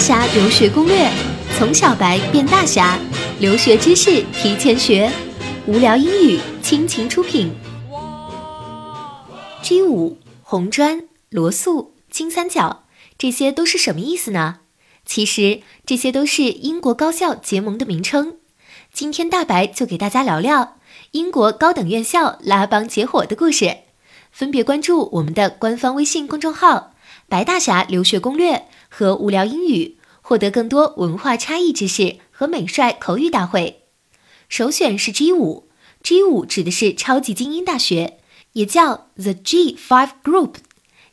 侠留学攻略，从小白变大侠，留学知识提前学，无聊英语倾情出品。G 五红砖、罗素、金三角，这些都是什么意思呢？其实这些都是英国高校结盟的名称。今天大白就给大家聊聊英国高等院校拉帮结伙的故事。分别关注我们的官方微信公众号“白大侠留学攻略”和“无聊英语”，获得更多文化差异知识和美帅口语大会。首选是 G 五，G 五指的是超级精英大学，也叫 The G Five Group。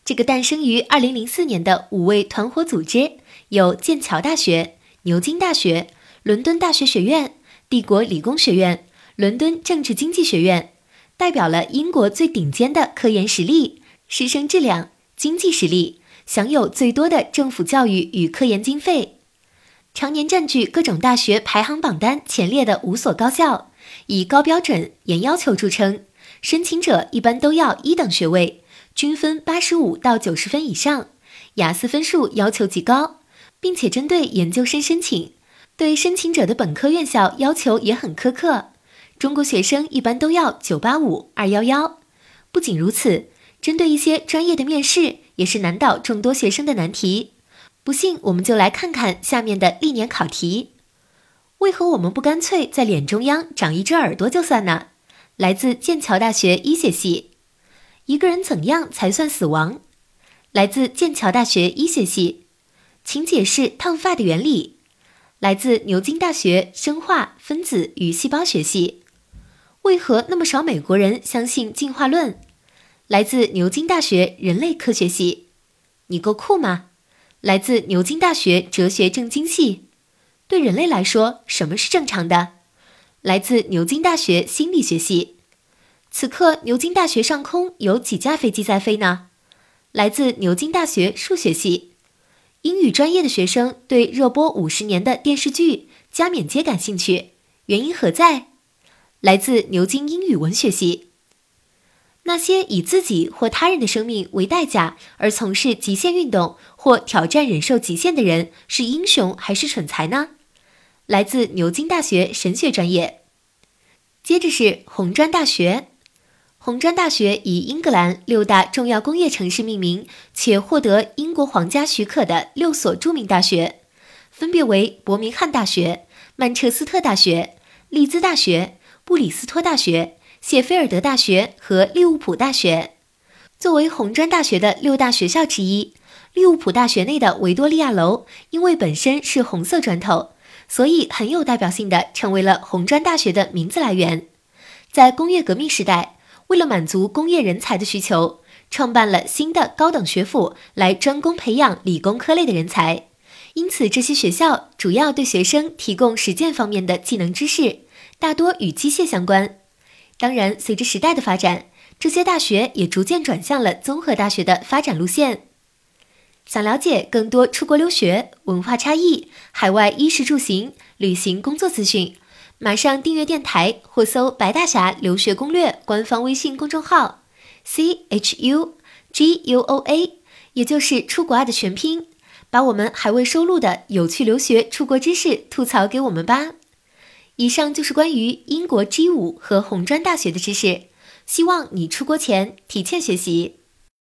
这个诞生于二零零四年的五位团伙组织，有剑桥大学、牛津大学、伦敦大学学院、帝国理工学院、伦敦政治经济学院。代表了英国最顶尖的科研实力、师生质量、经济实力，享有最多的政府教育与科研经费，常年占据各种大学排行榜单前列的五所高校，以高标准、严要求著称。申请者一般都要一等学位，均分八十五到九十分以上，雅思分数要求极高，并且针对研究生申请，对申请者的本科院校要求也很苛刻。中国学生一般都要九八五二幺幺。不仅如此，针对一些专业的面试，也是难倒众多学生的难题。不信，我们就来看看下面的历年考题。为何我们不干脆在脸中央长一只耳朵就算呢？来自剑桥大学医学系。一个人怎样才算死亡？来自剑桥大学医学系。请解释烫发的原理。来自牛津大学生化分子与细胞学系。为何那么少美国人相信进化论？来自牛津大学人类科学系，你够酷吗？来自牛津大学哲学正经系，对人类来说什么是正常的？来自牛津大学心理学系，此刻牛津大学上空有几架飞机在飞呢？来自牛津大学数学系，英语专业的学生对热播五十年的电视剧《加冕街》感兴趣，原因何在？来自牛津英语文学系。那些以自己或他人的生命为代价而从事极限运动或挑战忍受极限的人，是英雄还是蠢材呢？来自牛津大学神学专业。接着是红砖大学。红砖大学以英格兰六大重要工业城市命名，且获得英国皇家许可的六所著名大学，分别为伯明翰大学、曼彻斯特大学、利兹大学。布里斯托大学、谢菲尔德大学和利物浦大学，作为红砖大学的六大学校之一，利物浦大学内的维多利亚楼因为本身是红色砖头，所以很有代表性的成为了红砖大学的名字来源。在工业革命时代，为了满足工业人才的需求，创办了新的高等学府来专攻培养理工科类的人才，因此这些学校主要对学生提供实践方面的技能知识。大多与机械相关。当然，随着时代的发展，这些大学也逐渐转向了综合大学的发展路线。想了解更多出国留学、文化差异、海外衣食住行、旅行工作资讯，马上订阅电台或搜“白大侠留学攻略”官方微信公众号，C H U G U O A，也就是出国爱的全拼，把我们还未收录的有趣留学出国知识吐槽给我们吧。以上就是关于英国 G 五和红砖大学的知识，希望你出国前提前学习。